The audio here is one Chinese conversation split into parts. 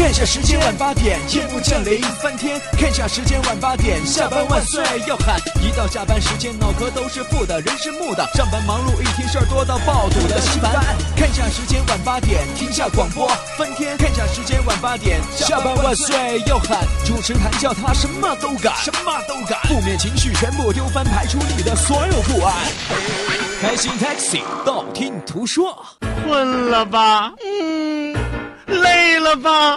看下时间晚八点，夜幕降临翻天。看下时间晚八点，下班万岁要喊。一到下班时间，脑壳都是负的，人是木的。上班忙碌一天，事儿多到爆肚的心烦。看 下时间晚八点，停下广播翻天。看下时间晚八点，下班万岁要喊。主持谈笑他什么都敢，什么都敢。负面情绪全部丢翻，排除你的所有不安。开心 Taxi，道听途说。困了吧？嗯。累了吧？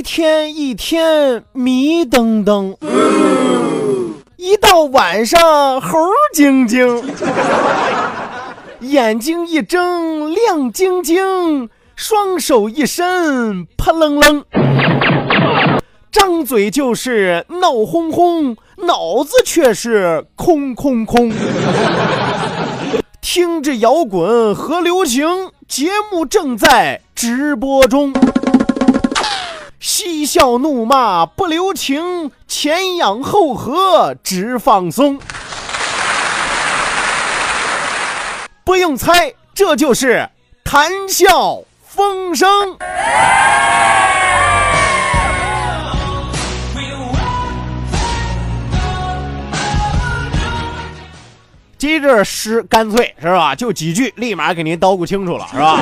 白天一天迷瞪瞪，一到晚上猴晶晶，眼睛一睁亮晶晶，双手一伸扑棱棱，张嘴就是闹哄哄，脑子却是空空空。听着摇滚和流行节目正在直播中。嬉笑怒骂不留情，前仰后合直放松。不用猜，这就是谈笑风生。接着诗干脆是吧？就几句，立马给您叨咕清楚了，是吧？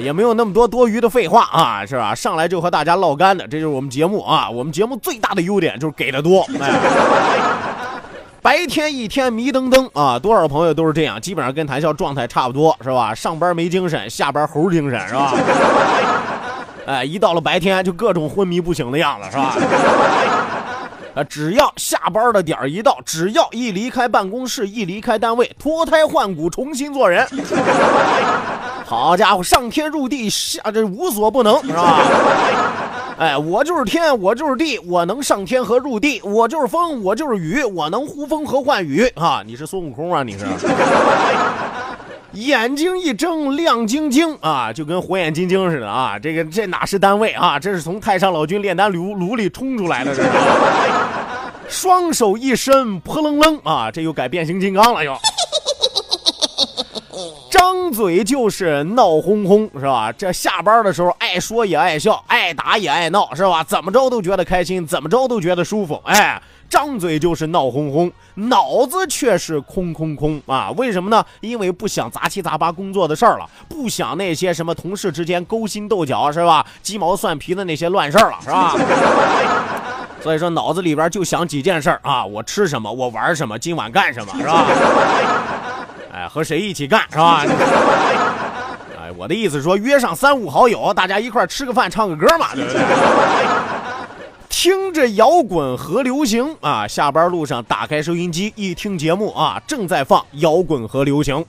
也没有那么多多余的废话啊，是吧？上来就和大家唠干的，这就是我们节目啊。我们节目最大的优点就是给的多。哎，白天一天迷瞪瞪啊，多少朋友都是这样，基本上跟谈笑状态差不多，是吧？上班没精神，下班猴精神，是吧？哎，一到了白天就各种昏迷不醒的样子，是吧？啊，只要下班的点儿一到，只要一离开办公室，一离开单位，脱胎换骨，重新做人。好家伙，上天入地下这无所不能，是吧？哎，我就是天，我就是地，我能上天和入地，我就是风，我就是雨，我能呼风和唤雨啊！你是孙悟空啊？你是？眼睛一睁亮晶晶啊，就跟火眼金睛似的啊！这个这哪是单位啊？这是从太上老君炼丹炉炉里冲出来的，这是。双手一伸，扑棱棱啊，这又改变形金刚了又。张嘴就是闹哄哄，是吧？这下班的时候爱说也爱笑，爱打也爱闹，是吧？怎么着都觉得开心，怎么着都觉得舒服。哎，张嘴就是闹哄哄，脑子却是空空空啊！为什么呢？因为不想杂七杂八工作的事儿了，不想那些什么同事之间勾心斗角，是吧？鸡毛蒜皮的那些乱事儿了，是吧？所以说脑子里边就想几件事儿啊：我吃什么？我玩什么？今晚干什么？是吧？哎，和谁一起干是吧？哎，我的意思是说，约上三五好友，大家一块吃个饭，唱个歌嘛，对不对？听着摇滚和流行啊，下班路上打开收音机一听节目啊，正在放摇滚和流行。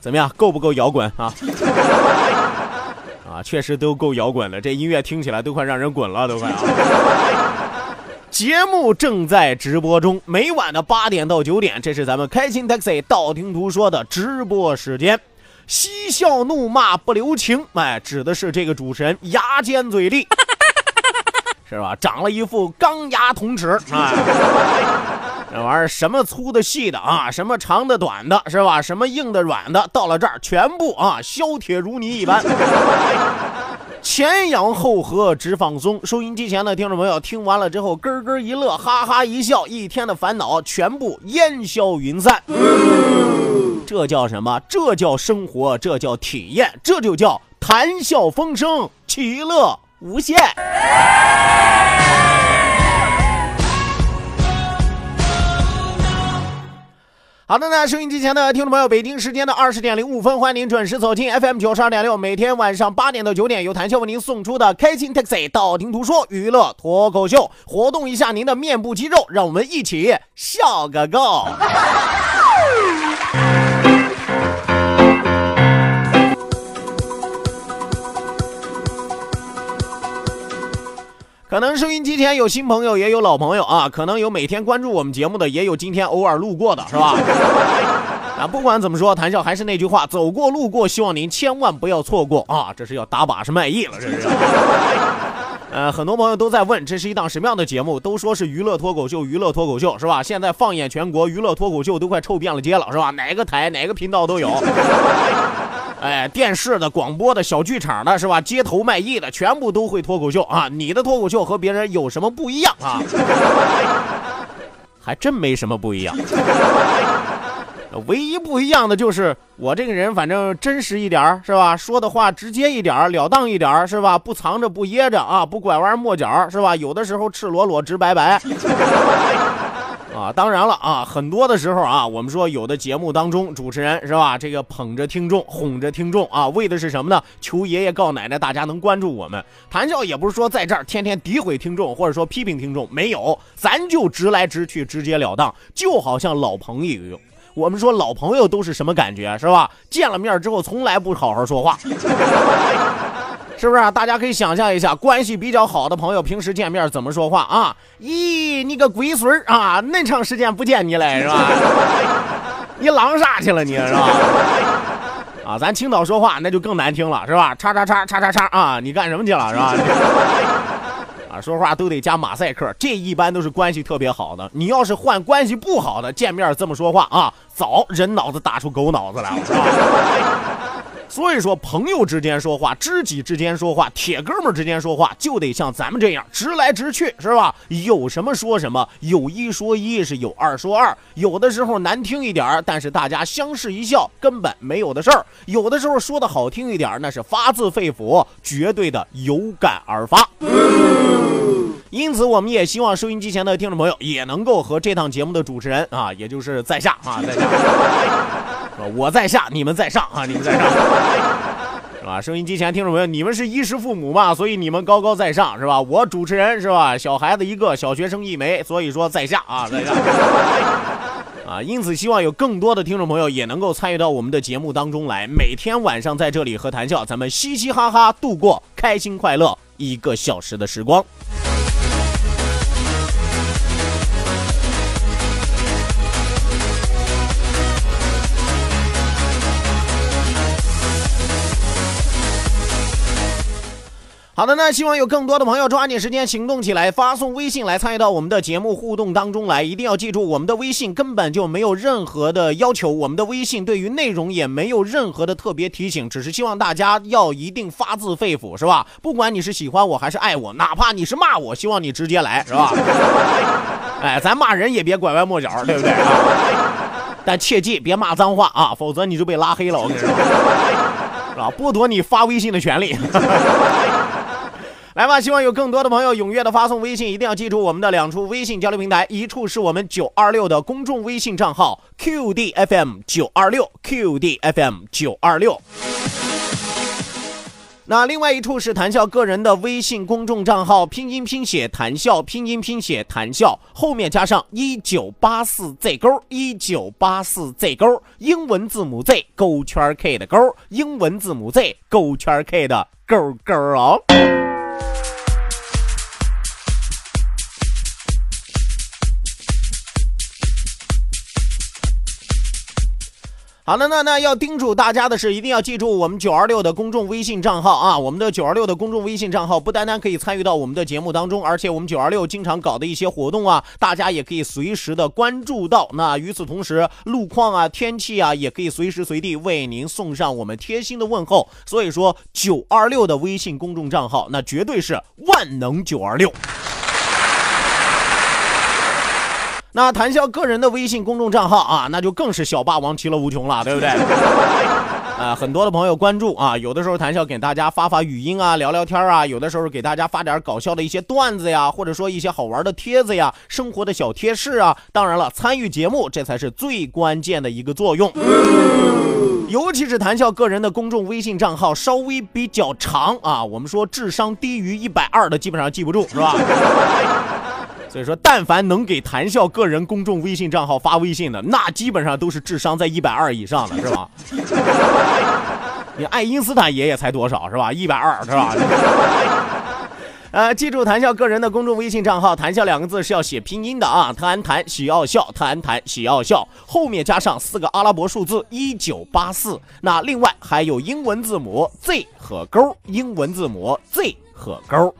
怎么样，够不够摇滚啊？啊，确实都够摇滚了，这音乐听起来都快让人滚了，都快啊！节目正在直播中，每晚的八点到九点，这是咱们开心 taxi 道听途说的直播时间。嬉笑怒骂不留情，哎，指的是这个主持人牙尖嘴利，是吧？长了一副钢牙铜齿，啊，这玩意儿什么粗的细的啊，什么长的短的，是吧？什么硬的软的，到了这儿全部啊，削铁如泥一般。前仰后合，直放松。收音机前的听众朋友，听完了之后，咯咯一乐，哈哈一笑，一天的烦恼全部烟消云散。这叫什么？这叫生活，这叫体验，这就叫谈笑风生，其乐无限。好的那，收音机前的听众朋友，北京时间的二十点零五分，欢迎您准时走进 FM 九十二点六，每天晚上八点到九点，由谭笑为您送出的开心 Taxi 道听途说娱乐脱口秀，活动一下您的面部肌肉，让我们一起笑个够。可能收音机前有新朋友，也有老朋友啊。可能有每天关注我们节目的，也有今天偶尔路过的，是吧？啊，不管怎么说，谈笑还是那句话，走过路过，希望您千万不要错过啊！这是要打把式卖艺了，这是。呃，很多朋友都在问，这是一档什么样的节目？都说是娱乐脱口秀，娱乐脱口秀是吧？现在放眼全国，娱乐脱口秀都快臭遍了街了，是吧？哪个台、哪个频道都有。哎，电视的、广播的、小剧场的，是吧？街头卖艺的，全部都会脱口秀啊！你的脱口秀和别人有什么不一样啊？还真没什么不一样，唯一不一样的就是我这个人，反正真实一点是吧？说的话直接一点了当一点是吧？不藏着，不掖着啊，不拐弯抹角，是吧？有的时候赤裸裸，直白白。啊，当然了啊，很多的时候啊，我们说有的节目当中，主持人是吧，这个捧着听众，哄着听众啊，为的是什么呢？求爷爷告奶奶，大家能关注我们。谈笑也不是说在这儿天天诋毁听众，或者说批评听众，没有，咱就直来直去，直截了当，就好像老朋友一样。我们说老朋友都是什么感觉，是吧？见了面之后，从来不好好说话。是不是啊？大家可以想象一下，关系比较好的朋友，平时见面怎么说话啊？咦，你个龟孙儿啊！那长时间不见你了，是吧？你狼啥去了你，是吧？啊，咱青岛说话那就更难听了，是吧？叉叉叉叉叉叉啊！你干什么去了，是吧？啊，说话都得加马赛克，这一般都是关系特别好的。你要是换关系不好的，见面这么说话啊，早人脑子打出狗脑子来了，是吧？所以说，朋友之间说话，知己之间说话，铁哥们之间说话，就得像咱们这样直来直去，是吧？有什么说什么，有一说一，是有二说二。有的时候难听一点儿但是大家相视一笑，根本没有的事儿。有的时候说的好听一点儿那是发自肺腑，绝对的有感而发。因此，我们也希望收音机前的听众朋友也能够和这档节目的主持人啊，也就是在下啊，在下，我在下，你们在上啊，你们在上，是吧？收音机前听众朋友，你们是衣食父母嘛，所以你们高高在上，是吧？我主持人是吧？小孩子一个，小学生一枚，所以说在下啊，在下，啊，因此希望有更多的听众朋友也能够参与到我们的节目当中来，每天晚上在这里和谈笑，咱们嘻嘻哈哈度过开心快乐一个小时的时光。好的，那希望有更多的朋友抓紧时间行动起来，发送微信来参与到我们的节目互动当中来。一定要记住，我们的微信根本就没有任何的要求，我们的微信对于内容也没有任何的特别提醒，只是希望大家要一定发自肺腑，是吧？不管你是喜欢我还是爱我，哪怕你是骂我，希望你直接来，是吧？哎，咱骂人也别拐弯抹角，对不对？但切记别骂脏话啊，否则你就被拉黑了，我跟你说，是吧？剥夺你发微信的权利。来吧，希望有更多的朋友踊跃的发送微信，一定要记住我们的两处微信交流平台，一处是我们九二六的公众微信账号 QDFM 九二六 QDFM 九二六，那另外一处是谈笑个人的微信公众账号，拼音拼写谈笑，拼音拼写谈笑，后面加上一九八四 Z 勾一九八四 Z 勾，英文字母 Z 勾圈 K 的勾，英文字母 Z 勾圈 K 的勾勾哦。Woo! 好的，那那要叮嘱大家的是，一定要记住我们九二六的公众微信账号啊！我们的九二六的公众微信账号不单单可以参与到我们的节目当中，而且我们九二六经常搞的一些活动啊，大家也可以随时的关注到。那与此同时，路况啊、天气啊，也可以随时随地为您送上我们贴心的问候。所以说，九二六的微信公众账号，那绝对是万能九二六。那谈笑个人的微信公众账号啊，那就更是小霸王其乐无穷了，对不对？呃，很多的朋友关注啊，有的时候谈笑给大家发发语音啊，聊聊天啊，有的时候给大家发点搞笑的一些段子呀，或者说一些好玩的帖子呀，生活的小贴士啊。当然了，参与节目这才是最关键的一个作用。尤其是谈笑个人的公众微信账号稍微比较长啊，我们说智商低于一百二的基本上记不住，是吧？所以说，但凡能给谈笑个人公众微信账号发微信的，那基本上都是智商在一百二以上的，是吧？你爱因斯坦爷爷才多少是吧？一百二是吧？呃，记住谈笑个人的公众微信账号，谈笑两个字是要写拼音的啊，特安谈喜要笑，特安谈喜要笑，后面加上四个阿拉伯数字一九八四。那另外还有英文字母 Z 和勾，英文字母 Z 和勾。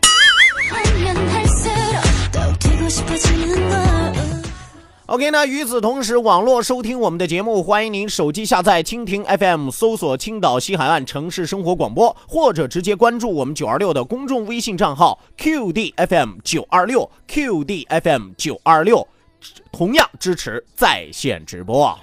OK，那与此同时，网络收听我们的节目，欢迎您手机下载蜻蜓 FM，搜索青岛西海岸城市生活广播，或者直接关注我们九二六的公众微信账号 QDFM 九二六 QDFM 九二六，同样支持在线直播。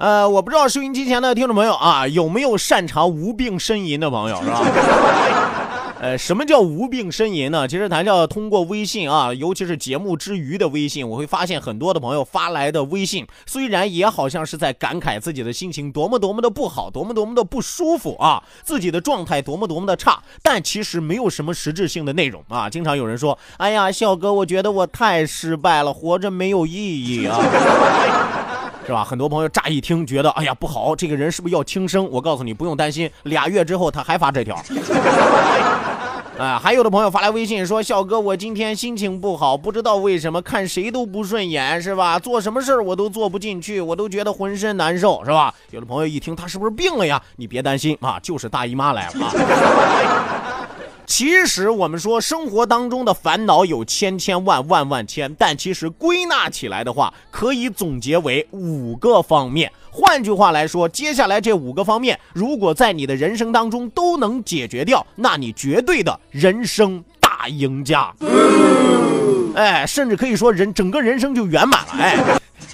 呃，我不知道收音机前的听众朋友啊，有没有擅长无病呻吟的朋友，是吧？呃，什么叫无病呻吟呢？其实咱叫通过微信啊，尤其是节目之余的微信，我会发现很多的朋友发来的微信，虽然也好像是在感慨自己的心情多么多么的不好，多么多么的不舒服啊，自己的状态多么多么的差，但其实没有什么实质性的内容啊。经常有人说：“哎呀，笑哥，我觉得我太失败了，活着没有意义啊。”是吧？很多朋友乍一听觉得，哎呀不好，这个人是不是要轻生？我告诉你，不用担心，俩月之后他还发这条。啊，还有的朋友发来微信说：“笑哥，我今天心情不好，不知道为什么看谁都不顺眼，是吧？做什么事儿我都做不进去，我都觉得浑身难受，是吧？”有的朋友一听他是不是病了呀？你别担心啊，就是大姨妈来了啊。其实我们说生活当中的烦恼有千千万万万千，但其实归纳起来的话，可以总结为五个方面。换句话来说，接下来这五个方面，如果在你的人生当中都能解决掉，那你绝对的人生大赢家。哎，甚至可以说人整个人生就圆满了。哎，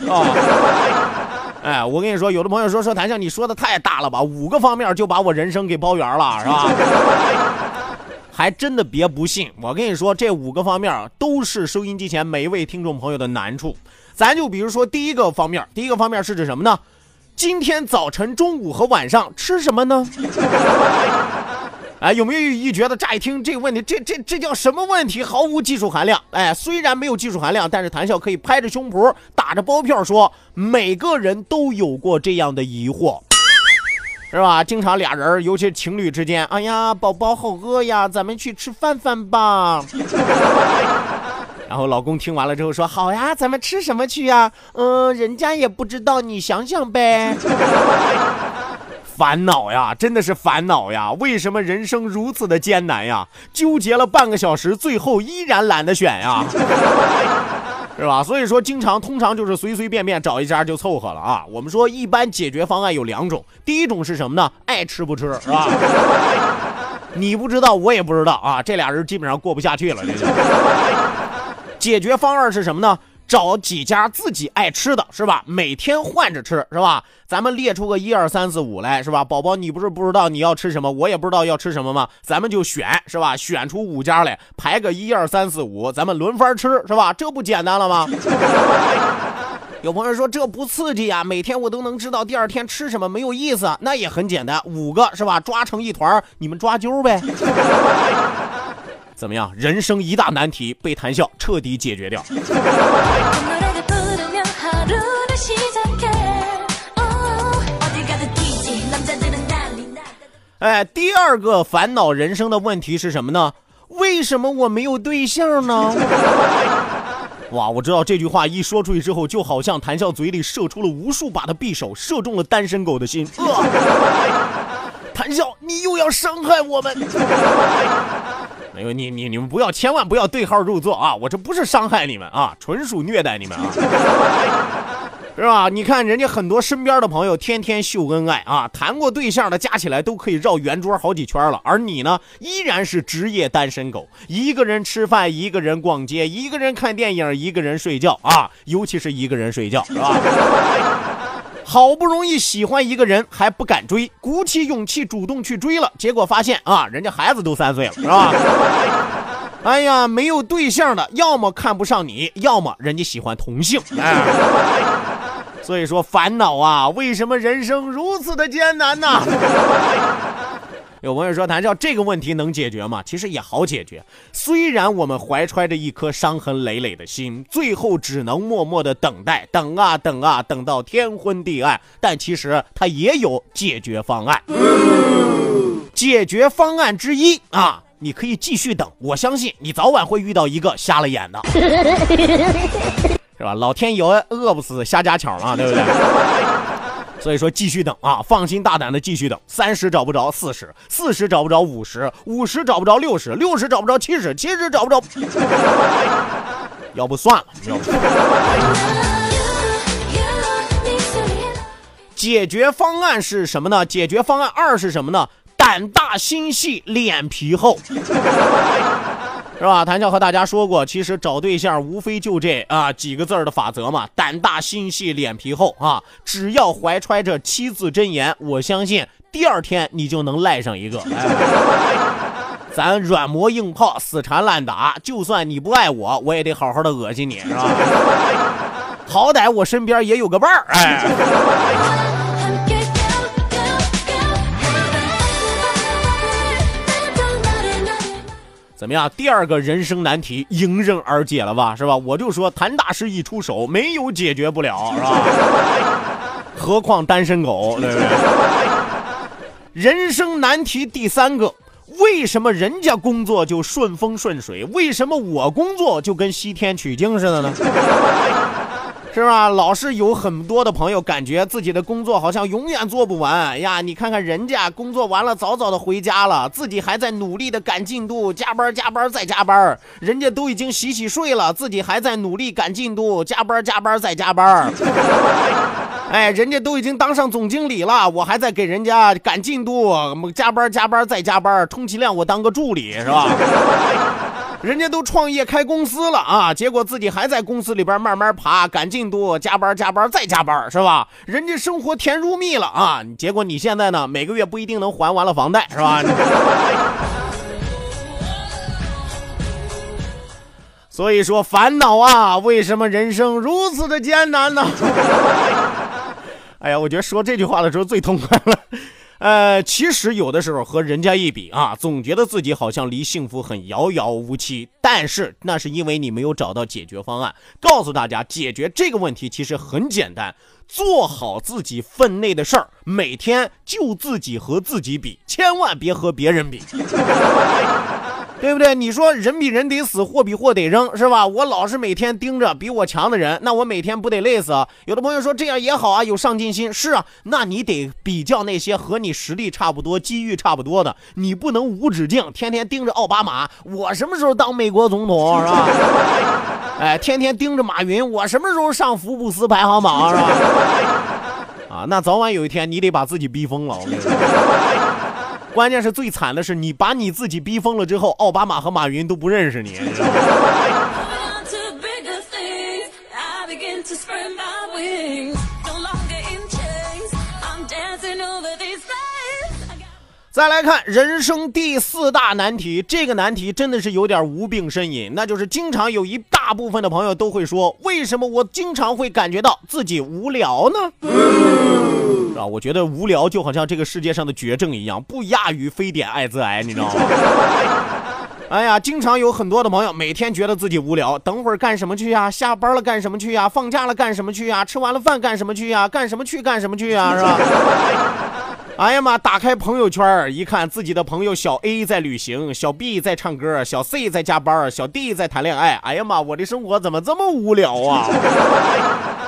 哦。哎，我跟你说，有的朋友说说谭笑，你说的太大了吧？五个方面就把我人生给包圆了，是吧？还真的别不信，我跟你说，这五个方面啊，都是收音机前每一位听众朋友的难处。咱就比如说第一个方面，第一个方面是指什么呢？今天早晨、中午和晚上吃什么呢？哎，有没有一觉得乍一听这个问题，这这这叫什么问题？毫无技术含量。哎，虽然没有技术含量，但是谈笑可以拍着胸脯打着包票说，每个人都有过这样的疑惑。是吧？经常俩人，尤其情侣之间，哎呀，宝宝好饿呀，咱们去吃饭饭吧。然后老公听完了之后说：“好呀，咱们吃什么去呀？嗯，人家也不知道，你想想呗。”烦恼呀，真的是烦恼呀！为什么人生如此的艰难呀？纠结了半个小时，最后依然懒得选呀。是吧？所以说，经常通常就是随随便便找一家就凑合了啊。我们说，一般解决方案有两种，第一种是什么呢？爱吃不吃，是吧？你不知道，我也不知道啊。这俩人基本上过不下去了，这就。解决方案是什么呢？找几家自己爱吃的，是吧？每天换着吃，是吧？咱们列出个一二三四五来，是吧？宝宝，你不是不知道你要吃什么，我也不知道要吃什么吗？咱们就选，是吧？选出五家来，排个一二三四五，咱们轮番吃，是吧？这不简单了吗？有朋友说这不刺激呀，每天我都能知道第二天吃什么，没有意思。那也很简单，五个是吧？抓成一团，你们抓阄呗。怎么样？人生一大难题被谈笑彻底解决掉。哎第二个烦恼人生的问题是什么呢？为什么我没有对象呢？哇我知道这句话一说出去之后就好像谈笑嘴里射出了无数把的匕首射中了单身狗的心。呃谈笑你又要伤害我们。没有你你你们不要，千万不要对号入座啊！我这不是伤害你们啊，纯属虐待你们啊！是吧？你看人家很多身边的朋友天天秀恩爱啊，谈过对象的加起来都可以绕圆桌好几圈了，而你呢，依然是职业单身狗，一个人吃饭，一个人逛街，一个人看电影，一个人睡觉啊，尤其是一个人睡觉，是吧？好不容易喜欢一个人还不敢追，鼓起勇气主动去追了，结果发现啊，人家孩子都三岁了，是吧？哎呀，没有对象的，要么看不上你，要么人家喜欢同性，哎。所以说烦恼啊，为什么人生如此的艰难呢？有朋友说，谭笑这个问题能解决吗？其实也好解决。虽然我们怀揣着一颗伤痕累累的心，最后只能默默的等待，等啊等啊，等到天昏地暗，但其实它也有解决方案。解决方案之一啊，你可以继续等，我相信你早晚会遇到一个瞎了眼的。是吧？老天爷饿不死瞎家巧嘛，对不对？所以说继续等啊，放心大胆的继续等。三十找不着，四十，四十找不着，五十，五十找不着，六十，六十找不着，七十，七十找不着。要不算了，要。解决方案是什么呢？解决方案二是什么呢？胆大心细，脸皮厚。是吧？谭笑和大家说过，其实找对象无非就这啊几个字儿的法则嘛，胆大心细，脸皮厚啊。只要怀揣着七字真言，我相信第二天你就能赖上一个。哎、咱软磨硬泡，死缠烂打，就算你不爱我，我也得好好的恶心你，是吧？好歹我身边也有个伴儿，哎。怎么样？第二个人生难题迎刃而解了吧？是吧？我就说谭大师一出手，没有解决不了，是吧？何况单身狗，对不对？人生难题第三个，为什么人家工作就顺风顺水，为什么我工作就跟西天取经似的呢？是吧？老是有很多的朋友感觉自己的工作好像永远做不完呀！你看看人家工作完了早早的回家了，自己还在努力的赶进度，加班加班再加班。人家都已经洗洗睡了，自己还在努力赶进度，加班加班再加班。哎，人家都已经当上总经理了，我还在给人家赶进度，加班加班再加班，充其量我当个助理是吧？人家都创业开公司了啊，结果自己还在公司里边慢慢爬，赶进度，加班加班再加班，是吧？人家生活甜如蜜了啊，结果你现在呢，每个月不一定能还完了房贷，是吧？所以说烦恼啊，为什么人生如此的艰难呢？哎呀，我觉得说这句话的时候最痛快了。呃，其实有的时候和人家一比啊，总觉得自己好像离幸福很遥遥无期。但是那是因为你没有找到解决方案。告诉大家，解决这个问题其实很简单，做好自己分内的事儿，每天就自己和自己比，千万别和别人比。对不对？你说人比人得死，货比货得扔，是吧？我老是每天盯着比我强的人，那我每天不得累死？有的朋友说这样也好啊，有上进心。是啊，那你得比较那些和你实力差不多、机遇差不多的，你不能无止境天天盯着奥巴马，我什么时候当美国总统是吧？哎，天天盯着马云，我什么时候上福布斯排行榜是吧？啊，那早晚有一天你得把自己逼疯了，我跟你说。关键是最惨的是，你把你自己逼疯了之后，奥巴马和马云都不认识你。你知道吗再来看人生第四大难题，这个难题真的是有点无病呻吟，那就是经常有一大部分的朋友都会说，为什么我经常会感觉到自己无聊呢？啊，我觉得无聊就好像这个世界上的绝症一样，不亚于非典、艾滋癌，你知道吗？哎呀，经常有很多的朋友每天觉得自己无聊，等会儿干什么去呀？下班了干什么去呀？放假了干什么去呀？吃完了饭干什么去呀？干什么去干什么去呀？是吧？哎呀妈！打开朋友圈一看，自己的朋友小 A 在旅行，小 B 在唱歌，小 C 在加班，小 D 在谈恋爱。哎呀妈！我的生活怎么这么无聊啊？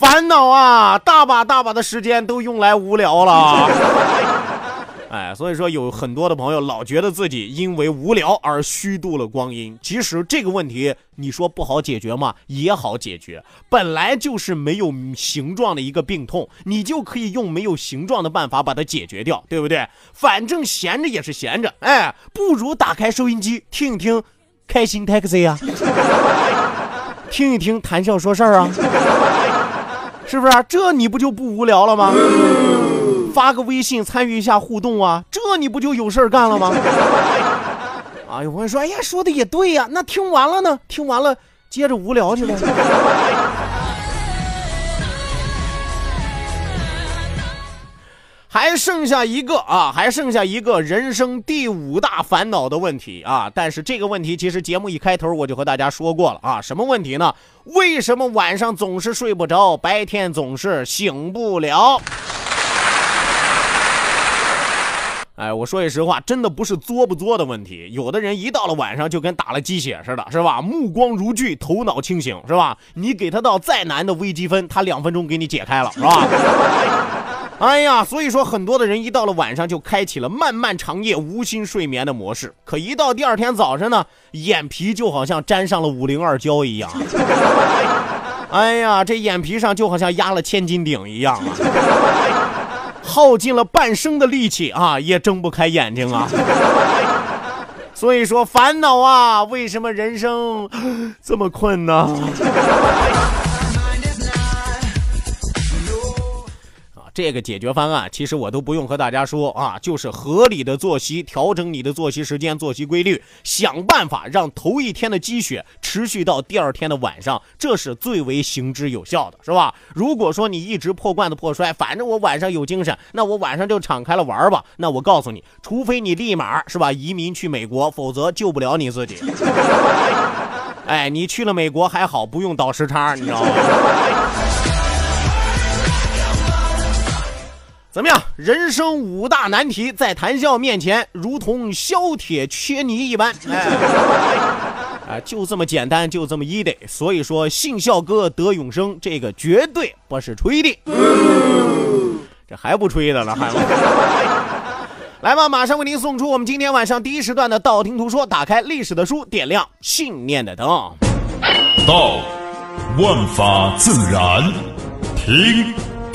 烦恼啊！大把大把的时间都用来无聊了。哎，所以说有很多的朋友老觉得自己因为无聊而虚度了光阴。其实这个问题，你说不好解决吗？也好解决，本来就是没有形状的一个病痛，你就可以用没有形状的办法把它解决掉，对不对？反正闲着也是闲着，哎，不如打开收音机听一听开心 taxi 啊、听一听谈笑说事儿啊，是不是？这你不就不无聊了吗？发个微信参与一下互动啊，这你不就有事儿干了吗？啊，有朋友说，哎呀，说的也对呀，那听完了呢？听完了接着无聊去了。还剩下一个啊，还剩下一个人生第五大烦恼的问题啊！但是这个问题其实节目一开头我就和大家说过了啊，什么问题呢？为什么晚上总是睡不着，白天总是醒不了？哎，我说句实话，真的不是作不作的问题。有的人一到了晚上就跟打了鸡血似的，是吧？目光如炬，头脑清醒，是吧？你给他到再难的微积分，他两分钟给你解开了，是吧？哎呀，所以说很多的人一到了晚上就开启了漫漫长夜无心睡眠的模式，可一到第二天早上呢，眼皮就好像沾上了五零二胶一样。哎呀，这眼皮上就好像压了千斤顶一样啊！耗尽了半生的力气啊，也睁不开眼睛啊。所以说烦恼啊，为什么人生 这么困呢？这个解决方案其实我都不用和大家说啊，就是合理的作息，调整你的作息时间、作息规律，想办法让头一天的积雪持续到第二天的晚上，这是最为行之有效的，是吧？如果说你一直破罐子破摔，反正我晚上有精神，那我晚上就敞开了玩吧。那我告诉你，除非你立马是吧移民去美国，否则救不了你自己。哎，你去了美国还好，不用倒时差，你知道吗？怎么样？人生五大难题在谈笑面前，如同削铁切泥一般。哎，啊，就这么简单，就这么 easy。所以说，信孝哥得永生，这个绝对不是吹的。这还不吹的了，还吗？来吧，马上为您送出我们今天晚上第一时段的道听途说。打开历史的书，点亮信念的灯。道，万法自然；听，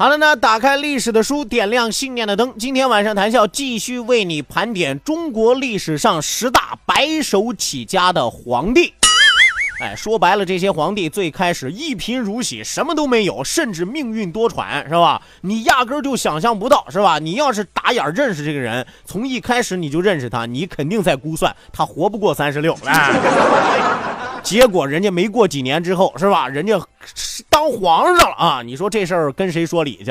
好了呢，打开历史的书，点亮信念的灯。今天晚上谈笑继续为你盘点中国历史上十大白手起家的皇帝。哎，说白了，这些皇帝最开始一贫如洗，什么都没有，甚至命运多舛，是吧？你压根儿就想象不到，是吧？你要是打眼儿认识这个人，从一开始你就认识他，你肯定在估算他活不过三十六。来，结果人家没过几年之后，是吧？人家当皇上了啊！你说这事儿跟谁说理去？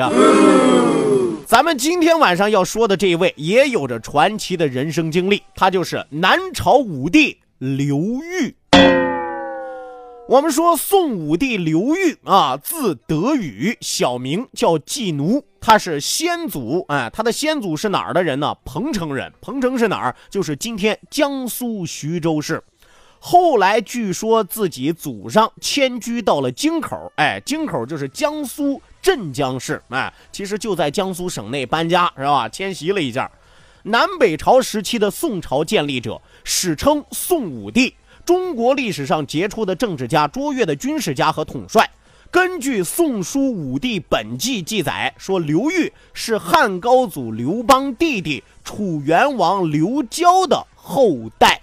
咱们今天晚上要说的这一位也有着传奇的人生经历，他就是南朝武帝刘裕。我们说宋武帝刘裕啊，字德宇，小名叫季奴，他是先祖，哎，他的先祖是哪儿的人呢？彭城人。彭城是哪儿？就是今天江苏徐州市。后来据说自己祖上迁居到了京口，哎，京口就是江苏镇江市，哎，其实就在江苏省内搬家是吧？迁徙了一下。南北朝时期的宋朝建立者，史称宋武帝。中国历史上杰出的政治家、卓越的军事家和统帅。根据《宋书武帝本纪》记载，说刘裕是汉高祖刘邦弟弟楚元王刘交的后代。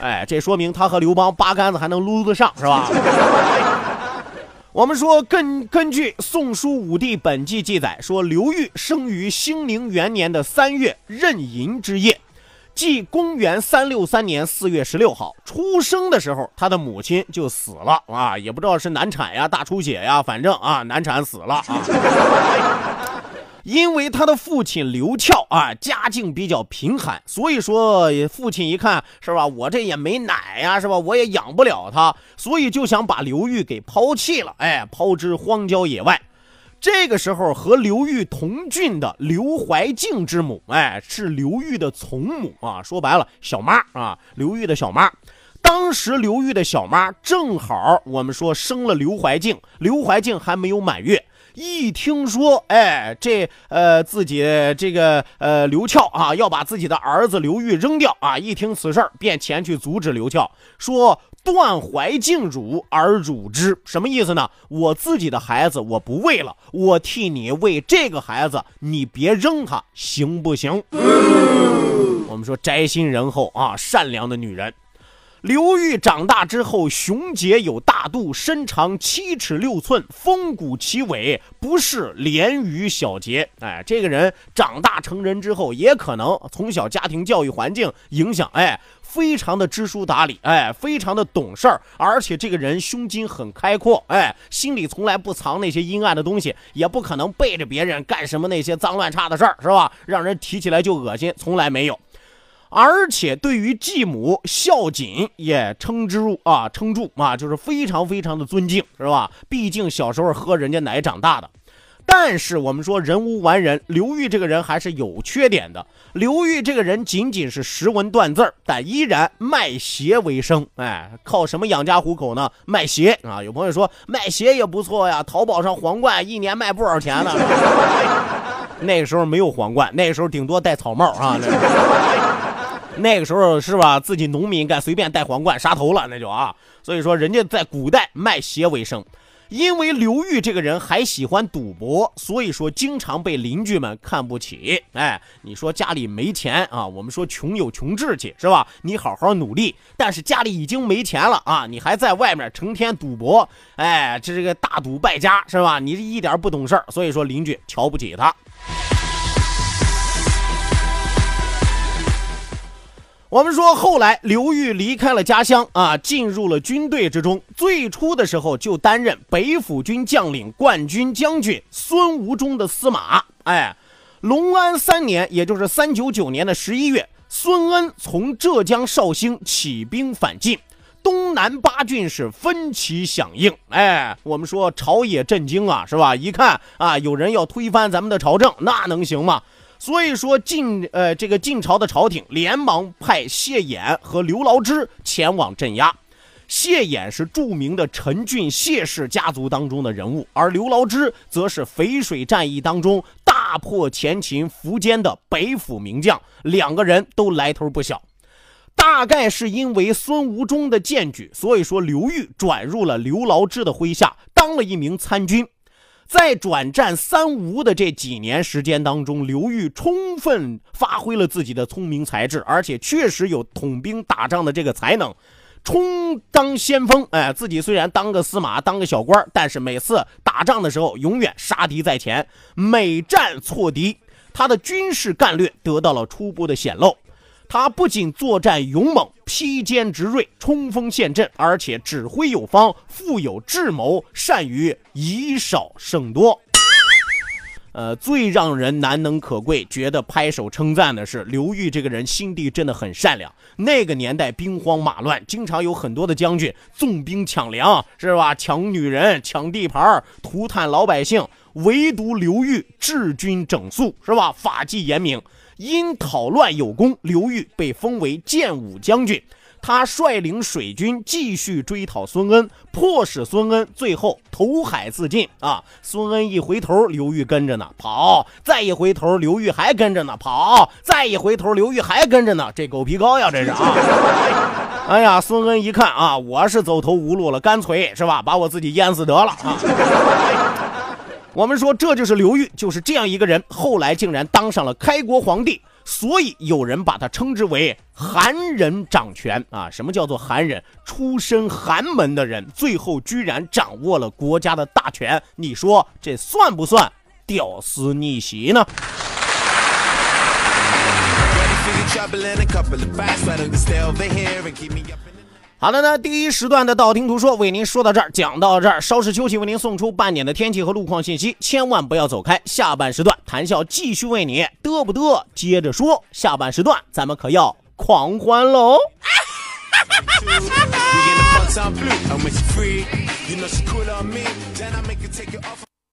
哎，这说明他和刘邦八竿子还能撸得上，是吧？我们说根根据《宋书武帝本纪》记载，说刘裕生于兴宁元年的三月壬寅之夜。即公元三六三年四月十六号出生的时候，他的母亲就死了啊，也不知道是难产呀、大出血呀，反正啊难产死了啊。因为他的父亲刘翘啊，家境比较贫寒，所以说父亲一看是吧，我这也没奶呀，是吧，我也养不了他，所以就想把刘裕给抛弃了，哎，抛之荒郊野外。这个时候，和刘裕同郡的刘怀敬之母，哎，是刘裕的从母啊，说白了，小妈啊，刘裕的小妈。当时刘裕的小妈正好，我们说生了刘怀敬，刘怀敬还没有满月。一听说，哎，这呃自己这个呃刘翘啊要把自己的儿子刘裕扔掉啊，一听此事，便前去阻止刘翘，说断怀敬辱而辱之，什么意思呢？我自己的孩子我不喂了，我替你喂这个孩子，你别扔他，行不行？我们说宅心仁厚啊，善良的女人。刘裕长大之后，雄杰有大度，身长七尺六寸，风骨奇伟，不是廉于小节。哎，这个人长大成人之后，也可能从小家庭教育环境影响，哎，非常的知书达理，哎，非常的懂事儿，而且这个人胸襟很开阔，哎，心里从来不藏那些阴暗的东西，也不可能背着别人干什么那些脏乱差的事儿，是吧？让人提起来就恶心，从来没有。而且对于继母孝谨也称之入啊，称住啊，就是非常非常的尊敬，是吧？毕竟小时候喝人家奶长大的。但是我们说人无完人，刘裕这个人还是有缺点的。刘裕这个人仅仅是识文断字儿，但依然卖鞋为生。哎，靠什么养家糊口呢？卖鞋啊！有朋友说卖鞋也不错呀，淘宝上皇冠一年卖不少钱呢。那个时候没有皇冠，那个时候顶多戴草帽啊。那那个时候是吧？自己农民敢随便戴皇冠杀头了，那就啊。所以说，人家在古代卖鞋为生。因为刘裕这个人还喜欢赌博，所以说经常被邻居们看不起。哎，你说家里没钱啊？我们说穷有穷志气，是吧？你好好努力，但是家里已经没钱了啊，你还在外面成天赌博，哎，这是个大赌败家，是吧？你一点不懂事儿，所以说邻居瞧不起他。我们说，后来刘裕离开了家乡啊，进入了军队之中。最初的时候就担任北府军将领、冠军将军孙吴中的司马。哎，隆安三年，也就是三九九年的十一月，孙恩从浙江绍兴起兵反晋，东南八郡是分起响应。哎，我们说朝野震惊啊，是吧？一看啊，有人要推翻咱们的朝政，那能行吗？所以说晋呃这个晋朝的朝廷连忙派谢衍和刘牢之前往镇压。谢衍是著名的陈郡谢氏家族当中的人物，而刘牢之则是淝水战役当中大破前秦苻坚的北府名将，两个人都来头不小。大概是因为孙吴中的荐举，所以说刘裕转入了刘牢之的麾下，当了一名参军。在转战三吴的这几年时间当中，刘裕充分发挥了自己的聪明才智，而且确实有统兵打仗的这个才能，充当先锋。哎，自己虽然当个司马，当个小官，但是每次打仗的时候，永远杀敌在前，每战挫敌，他的军事战略得到了初步的显露。他不仅作战勇猛、披坚执锐、冲锋陷阵，而且指挥有方、富有智谋，善于以少胜多。呃，最让人难能可贵、觉得拍手称赞的是，刘裕这个人心地真的很善良。那个年代兵荒马乱，经常有很多的将军纵兵抢粮，是吧？抢女人、抢地盘、涂炭老百姓，唯独刘裕治军整肃，是吧？法纪严明。因讨乱有功，刘裕被封为建武将军。他率领水军继续追讨孙恩，迫使孙恩最后投海自尽。啊！孙恩一回头，刘裕跟着呢，跑；再一回头，刘裕还跟着呢，跑；再一回头，刘裕还跟着呢。这狗皮膏药，这是啊！哎呀，孙恩一看啊，我是走投无路了，干脆是吧，把我自己淹死得了啊！我们说，这就是刘裕，就是这样一个人，后来竟然当上了开国皇帝，所以有人把他称之为韩人掌权啊。什么叫做韩人？出身寒门的人，最后居然掌握了国家的大权，你说这算不算屌丝逆袭呢？好的呢，第一时段的道听途说为您说到这儿，讲到这儿，稍事休息，为您送出半点的天气和路况信息，千万不要走开。下半时段谈笑继续为你嘚不嘚接着说，下半时段咱们可要狂欢喽！